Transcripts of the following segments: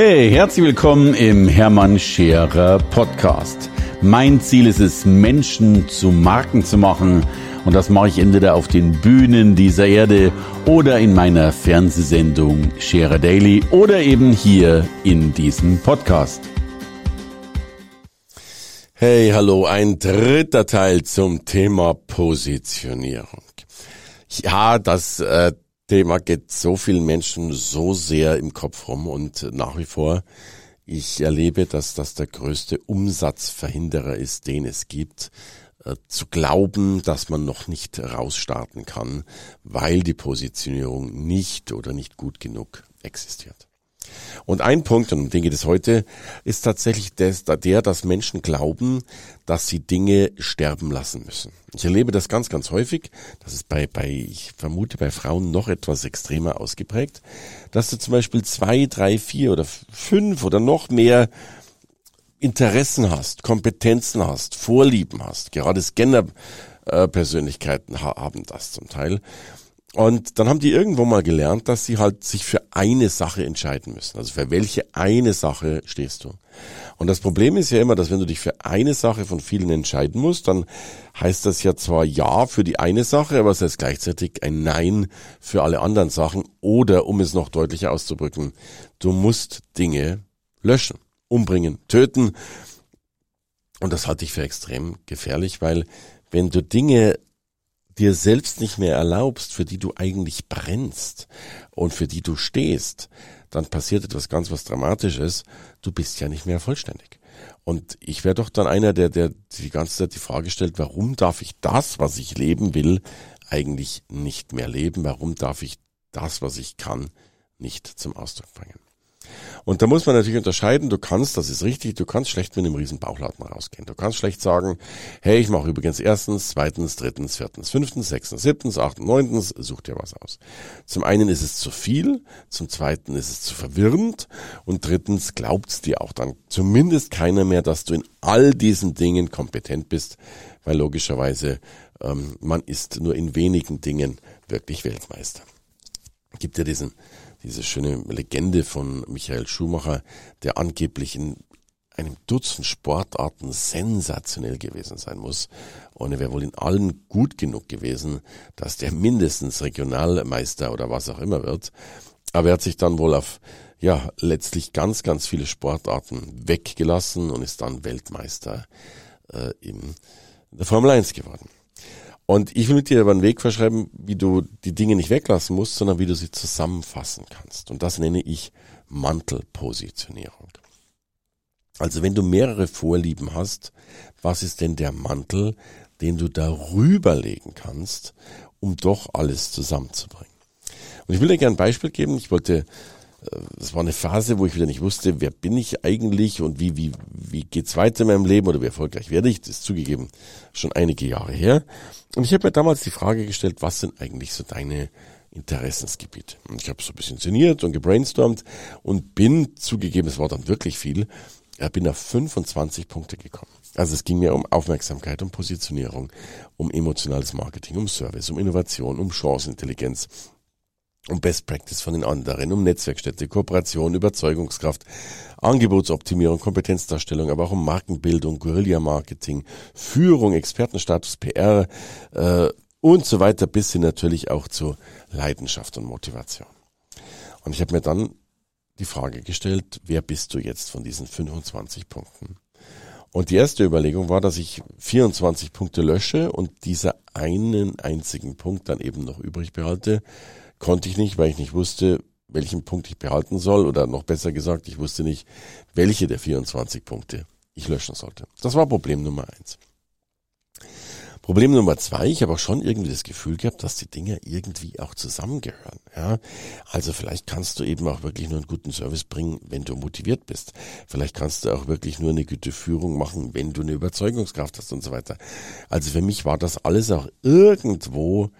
Hey, herzlich willkommen im Hermann Scherer Podcast. Mein Ziel ist es, Menschen zu Marken zu machen. Und das mache ich entweder auf den Bühnen dieser Erde oder in meiner Fernsehsendung Scherer Daily oder eben hier in diesem Podcast. Hey, hallo, ein dritter Teil zum Thema Positionierung. Ja, das äh, Thema geht so vielen Menschen so sehr im Kopf rum und nach wie vor, ich erlebe, dass das der größte Umsatzverhinderer ist, den es gibt, äh, zu glauben, dass man noch nicht rausstarten kann, weil die Positionierung nicht oder nicht gut genug existiert. Und ein Punkt, und um den geht es heute, ist tatsächlich der, dass Menschen glauben, dass sie Dinge sterben lassen müssen. Ich erlebe das ganz, ganz häufig. Das ist bei, bei, ich vermute, bei Frauen noch etwas extremer ausgeprägt, dass du zum Beispiel zwei, drei, vier oder fünf oder noch mehr Interessen hast, Kompetenzen hast, Vorlieben hast. Gerade Scanner-Persönlichkeiten haben das zum Teil. Und dann haben die irgendwo mal gelernt, dass sie halt sich für eine Sache entscheiden müssen. Also für welche eine Sache stehst du. Und das Problem ist ja immer, dass wenn du dich für eine Sache von vielen entscheiden musst, dann heißt das ja zwar Ja für die eine Sache, aber es heißt gleichzeitig ein Nein für alle anderen Sachen. Oder, um es noch deutlicher auszudrücken, du musst Dinge löschen, umbringen, töten. Und das halte ich für extrem gefährlich, weil wenn du Dinge dir selbst nicht mehr erlaubst, für die du eigentlich brennst und für die du stehst, dann passiert etwas ganz was Dramatisches. Du bist ja nicht mehr vollständig. Und ich wäre doch dann einer, der, der die ganze Zeit die Frage stellt, warum darf ich das, was ich leben will, eigentlich nicht mehr leben? Warum darf ich das, was ich kann, nicht zum Ausdruck bringen? Und da muss man natürlich unterscheiden, du kannst, das ist richtig, du kannst schlecht mit einem riesen Bauchladen rausgehen. Du kannst schlecht sagen, hey, ich mache übrigens erstens, zweitens, drittens, viertens, fünftens, sechstens, siebtens, achtens, neuntens, such dir was aus. Zum einen ist es zu viel, zum zweiten ist es zu verwirrend und drittens glaubt's dir auch dann zumindest keiner mehr, dass du in all diesen Dingen kompetent bist, weil logischerweise ähm, man ist nur in wenigen Dingen wirklich Weltmeister. Gibt ja diesen diese schöne Legende von Michael Schumacher, der angeblich in einem Dutzend Sportarten sensationell gewesen sein muss. Und er wäre wohl in allen gut genug gewesen, dass der mindestens Regionalmeister oder was auch immer wird. Aber er hat sich dann wohl auf, ja, letztlich ganz, ganz viele Sportarten weggelassen und ist dann Weltmeister äh, in der Formel 1 geworden. Und ich will mit dir aber einen Weg verschreiben, wie du die Dinge nicht weglassen musst, sondern wie du sie zusammenfassen kannst. Und das nenne ich Mantelpositionierung. Also wenn du mehrere Vorlieben hast, was ist denn der Mantel, den du darüber legen kannst, um doch alles zusammenzubringen? Und ich will dir gerne ein Beispiel geben. Ich wollte es war eine Phase, wo ich wieder nicht wusste, wer bin ich eigentlich und wie, wie, wie geht's weiter in meinem Leben oder wie erfolgreich werde ich. Das ist zugegeben schon einige Jahre her. Und ich habe mir damals die Frage gestellt, was sind eigentlich so deine Interessensgebiete? Und ich habe so ein bisschen sinniert und gebrainstormt und bin, zugegeben, es war dann wirklich viel, ich bin auf 25 Punkte gekommen. Also es ging mir um Aufmerksamkeit, um Positionierung, um emotionales Marketing, um Service, um Innovation, um Chancenintelligenz, um Best Practice von den anderen, um Netzwerkstätte, Kooperation, Überzeugungskraft, Angebotsoptimierung, Kompetenzdarstellung, aber auch um Markenbildung, Guerilla-Marketing, Führung, Expertenstatus, PR äh, und so weiter, bis hin natürlich auch zu Leidenschaft und Motivation. Und ich habe mir dann die Frage gestellt, wer bist du jetzt von diesen 25 Punkten? Und die erste Überlegung war, dass ich 24 Punkte lösche und dieser einen einzigen Punkt dann eben noch übrig behalte, konnte ich nicht, weil ich nicht wusste, welchen Punkt ich behalten soll oder noch besser gesagt, ich wusste nicht, welche der 24 Punkte ich löschen sollte. Das war Problem Nummer eins. Problem Nummer zwei, ich habe auch schon irgendwie das Gefühl gehabt, dass die Dinge irgendwie auch zusammengehören. Ja, also vielleicht kannst du eben auch wirklich nur einen guten Service bringen, wenn du motiviert bist. Vielleicht kannst du auch wirklich nur eine gute Führung machen, wenn du eine Überzeugungskraft hast und so weiter. Also für mich war das alles auch irgendwo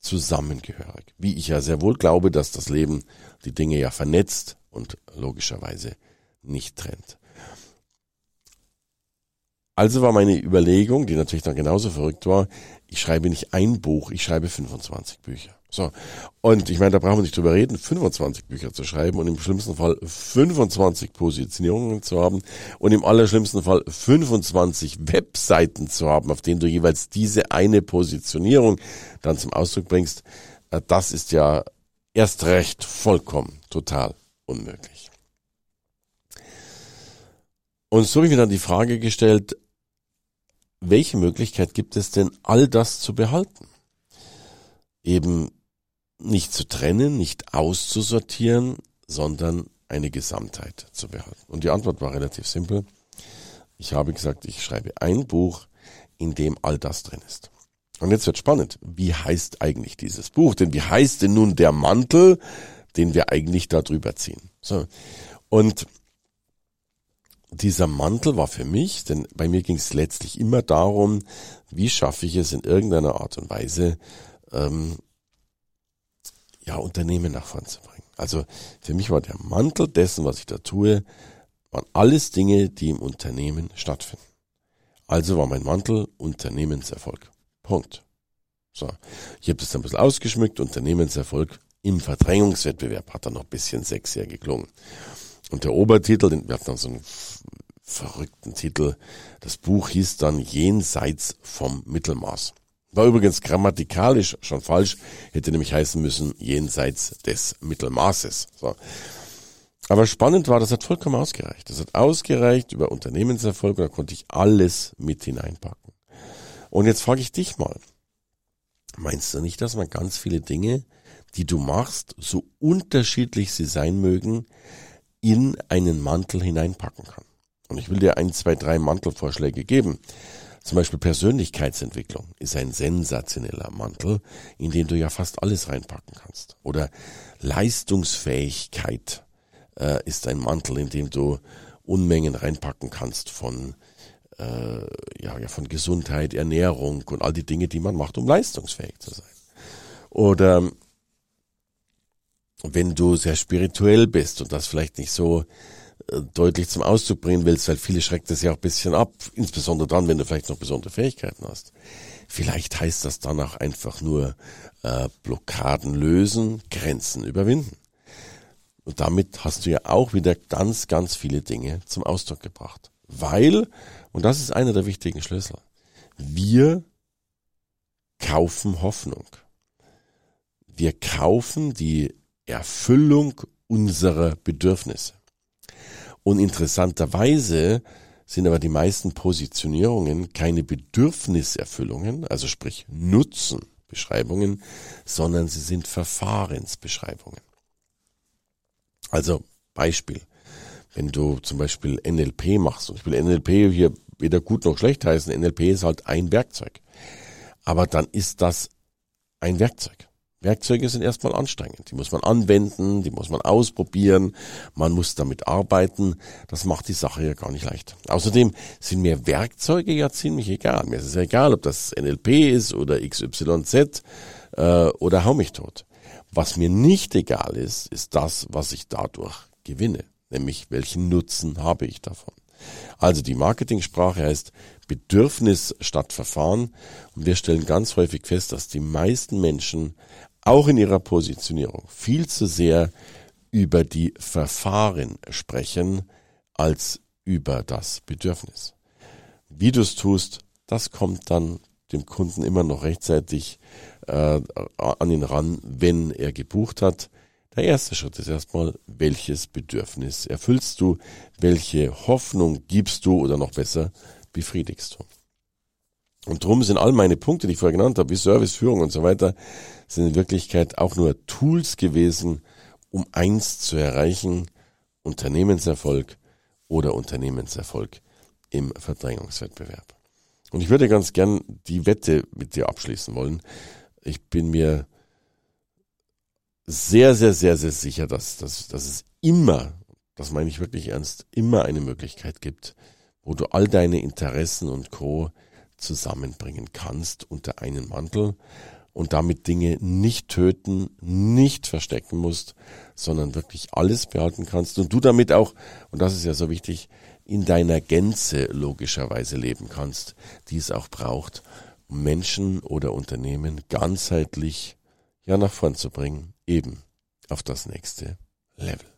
zusammengehörig. Wie ich ja sehr wohl glaube, dass das Leben die Dinge ja vernetzt und logischerweise nicht trennt. Also war meine Überlegung, die natürlich dann genauso verrückt war, ich schreibe nicht ein Buch, ich schreibe 25 Bücher. So. Und ich meine, da brauchen wir nicht drüber reden, 25 Bücher zu schreiben und im schlimmsten Fall 25 Positionierungen zu haben und im allerschlimmsten Fall 25 Webseiten zu haben, auf denen du jeweils diese eine Positionierung dann zum Ausdruck bringst. Äh, das ist ja erst recht vollkommen total unmöglich. Und so habe ich mir dann die Frage gestellt, welche Möglichkeit gibt es denn, all das zu behalten? Eben nicht zu trennen, nicht auszusortieren, sondern eine Gesamtheit zu behalten. Und die Antwort war relativ simpel. Ich habe gesagt, ich schreibe ein Buch, in dem all das drin ist. Und jetzt wird spannend. Wie heißt eigentlich dieses Buch? Denn wie heißt denn nun der Mantel, den wir eigentlich da drüber ziehen? So. Und dieser Mantel war für mich, denn bei mir ging es letztlich immer darum, wie schaffe ich es in irgendeiner Art und Weise, ähm, ja, Unternehmen nach vorn zu bringen. Also für mich war der Mantel dessen, was ich da tue, waren alles Dinge, die im Unternehmen stattfinden. Also war mein Mantel Unternehmenserfolg. Punkt. So, ich habe das dann ein bisschen ausgeschmückt, Unternehmenserfolg im Verdrängungswettbewerb, hat dann noch ein bisschen sexier geklungen. Und der Obertitel, wir hatten dann so einen verrückten Titel, das Buch hieß dann Jenseits vom Mittelmaß. War übrigens grammatikalisch schon falsch, hätte nämlich heißen müssen jenseits des Mittelmaßes. So. Aber spannend war, das hat vollkommen ausgereicht. Das hat ausgereicht über Unternehmenserfolg und da konnte ich alles mit hineinpacken. Und jetzt frage ich dich mal, meinst du nicht, dass man ganz viele Dinge, die du machst, so unterschiedlich sie sein mögen, in einen Mantel hineinpacken kann? Und ich will dir ein, zwei, drei Mantelvorschläge geben. Zum Beispiel Persönlichkeitsentwicklung ist ein sensationeller Mantel, in den du ja fast alles reinpacken kannst. Oder Leistungsfähigkeit äh, ist ein Mantel, in dem du Unmengen reinpacken kannst von äh, ja, ja von Gesundheit, Ernährung und all die Dinge, die man macht, um leistungsfähig zu sein. Oder wenn du sehr spirituell bist und das vielleicht nicht so deutlich zum Ausdruck bringen willst, weil viele schreckt das ja auch ein bisschen ab, insbesondere dann, wenn du vielleicht noch besondere Fähigkeiten hast. Vielleicht heißt das dann auch einfach nur äh, Blockaden lösen, Grenzen überwinden. Und damit hast du ja auch wieder ganz, ganz viele Dinge zum Ausdruck gebracht. Weil, und das ist einer der wichtigen Schlüssel, wir kaufen Hoffnung. Wir kaufen die Erfüllung unserer Bedürfnisse. Und interessanterweise sind aber die meisten Positionierungen keine Bedürfniserfüllungen, also sprich Nutzenbeschreibungen, sondern sie sind Verfahrensbeschreibungen. Also Beispiel, wenn du zum Beispiel NLP machst, und ich will NLP hier weder gut noch schlecht heißen, NLP ist halt ein Werkzeug. Aber dann ist das ein Werkzeug. Werkzeuge sind erstmal anstrengend. Die muss man anwenden, die muss man ausprobieren, man muss damit arbeiten. Das macht die Sache ja gar nicht leicht. Außerdem sind mir Werkzeuge ja ziemlich egal. Mir ist es egal, ob das NLP ist oder XYZ äh, oder hau mich tot. Was mir nicht egal ist, ist das, was ich dadurch gewinne. Nämlich, welchen Nutzen habe ich davon. Also die Marketingsprache heißt Bedürfnis statt Verfahren. Und wir stellen ganz häufig fest, dass die meisten Menschen auch in ihrer Positionierung viel zu sehr über die Verfahren sprechen als über das Bedürfnis. Wie du es tust, das kommt dann dem Kunden immer noch rechtzeitig äh, an ihn ran, wenn er gebucht hat. Der erste Schritt ist erstmal, welches Bedürfnis erfüllst du, welche Hoffnung gibst du oder noch besser befriedigst du. Und drum sind all meine Punkte, die ich vorher genannt habe, wie Service, Führung und so weiter, sind in Wirklichkeit auch nur Tools gewesen, um eins zu erreichen, Unternehmenserfolg oder Unternehmenserfolg im Verdrängungswettbewerb. Und ich würde ganz gern die Wette mit dir abschließen wollen. Ich bin mir sehr, sehr, sehr, sehr sicher, dass, dass, dass es immer, das meine ich wirklich ernst, immer eine Möglichkeit gibt, wo du all deine Interessen und Co zusammenbringen kannst unter einen Mantel und damit Dinge nicht töten, nicht verstecken musst, sondern wirklich alles behalten kannst und du damit auch, und das ist ja so wichtig, in deiner Gänze logischerweise leben kannst, die es auch braucht, um Menschen oder Unternehmen ganzheitlich ja nach vorn zu bringen, eben auf das nächste Level.